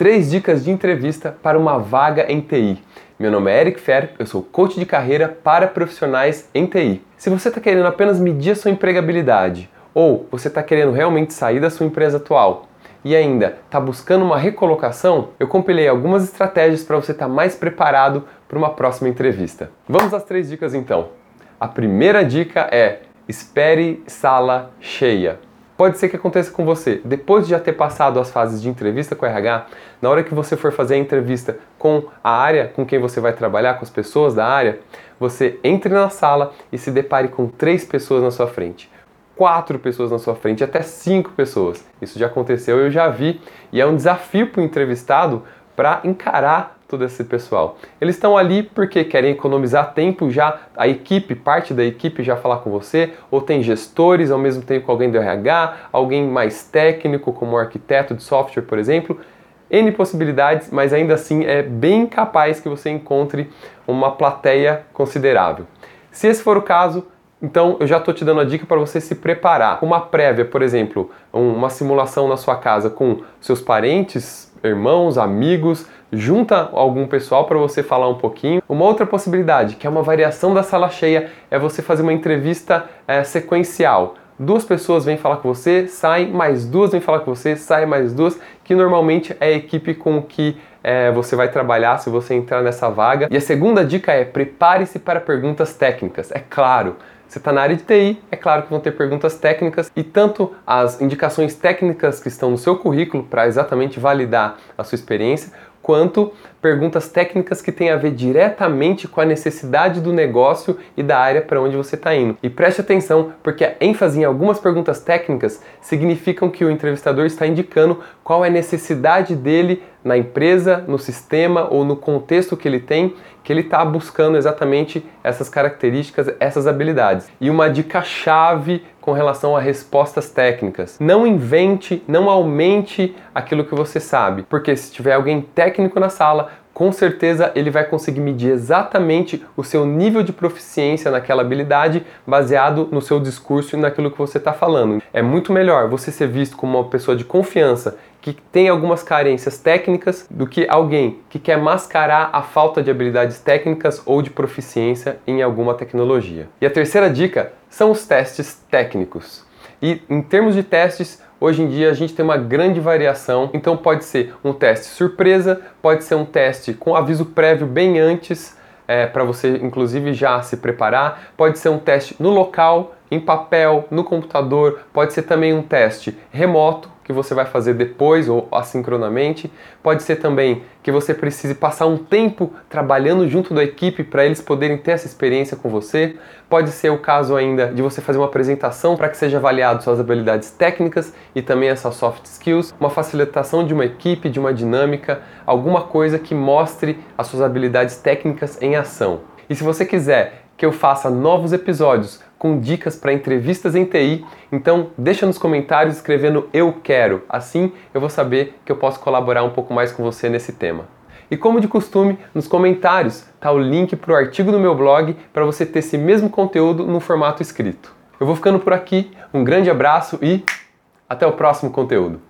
Três dicas de entrevista para uma vaga em TI. Meu nome é Eric Fer, eu sou coach de carreira para profissionais em TI. Se você está querendo apenas medir a sua empregabilidade ou você está querendo realmente sair da sua empresa atual e ainda está buscando uma recolocação, eu compilei algumas estratégias para você estar tá mais preparado para uma próxima entrevista. Vamos às três dicas então. A primeira dica é espere sala cheia. Pode ser que aconteça com você, depois de já ter passado as fases de entrevista com o RH, na hora que você for fazer a entrevista com a área com quem você vai trabalhar, com as pessoas da área, você entre na sala e se depare com três pessoas na sua frente quatro pessoas na sua frente, até cinco pessoas. Isso já aconteceu, eu já vi, e é um desafio para o entrevistado para encarar todo esse pessoal. Eles estão ali porque querem economizar tempo já, a equipe, parte da equipe já falar com você, ou tem gestores ao mesmo tempo alguém do RH, alguém mais técnico, como arquiteto de software, por exemplo. N possibilidades, mas ainda assim é bem capaz que você encontre uma plateia considerável. Se esse for o caso, então eu já estou te dando a dica para você se preparar. Uma prévia, por exemplo, uma simulação na sua casa com seus parentes, irmãos, amigos, junta algum pessoal para você falar um pouquinho. Uma outra possibilidade, que é uma variação da sala cheia, é você fazer uma entrevista é, sequencial. Duas pessoas vêm falar com você, saem, mais duas vêm falar com você, saem mais duas, que normalmente é a equipe com que é, você vai trabalhar se você entrar nessa vaga. E a segunda dica é prepare-se para perguntas técnicas. É claro, você está na área de TI, é claro que vão ter perguntas técnicas e tanto as indicações técnicas que estão no seu currículo para exatamente validar a sua experiência, quanto perguntas técnicas que têm a ver diretamente com a necessidade do negócio e da área para onde você está indo. E preste atenção, porque a ênfase em algumas perguntas técnicas significam que o entrevistador está indicando qual é a necessidade dele na empresa, no sistema ou no contexto que ele tem, que ele está buscando exatamente essas características, essas habilidades. E uma dica chave com relação a respostas técnicas: não invente, não aumente aquilo que você sabe, porque se tiver alguém técnico na sala, com certeza ele vai conseguir medir exatamente o seu nível de proficiência naquela habilidade baseado no seu discurso e naquilo que você está falando. É muito melhor você ser visto como uma pessoa de confiança que tem algumas carências técnicas do que alguém que quer mascarar a falta de habilidades técnicas ou de proficiência em alguma tecnologia. E a terceira dica são os testes técnicos. E em termos de testes, hoje em dia a gente tem uma grande variação, então pode ser um teste surpresa, pode ser um teste com aviso prévio bem antes, é, para você inclusive já se preparar, pode ser um teste no local, em papel, no computador, pode ser também um teste remoto, que você vai fazer depois ou assincronamente. Pode ser também que você precise passar um tempo trabalhando junto da equipe para eles poderem ter essa experiência com você. Pode ser o caso ainda de você fazer uma apresentação para que seja avaliado suas habilidades técnicas e também essas soft skills, uma facilitação de uma equipe, de uma dinâmica, alguma coisa que mostre as suas habilidades técnicas em ação. E se você quiser que eu faça novos episódios com dicas para entrevistas em TI. Então, deixa nos comentários escrevendo eu quero. Assim, eu vou saber que eu posso colaborar um pouco mais com você nesse tema. E como de costume, nos comentários está o link para o artigo do meu blog para você ter esse mesmo conteúdo no formato escrito. Eu vou ficando por aqui, um grande abraço e até o próximo conteúdo.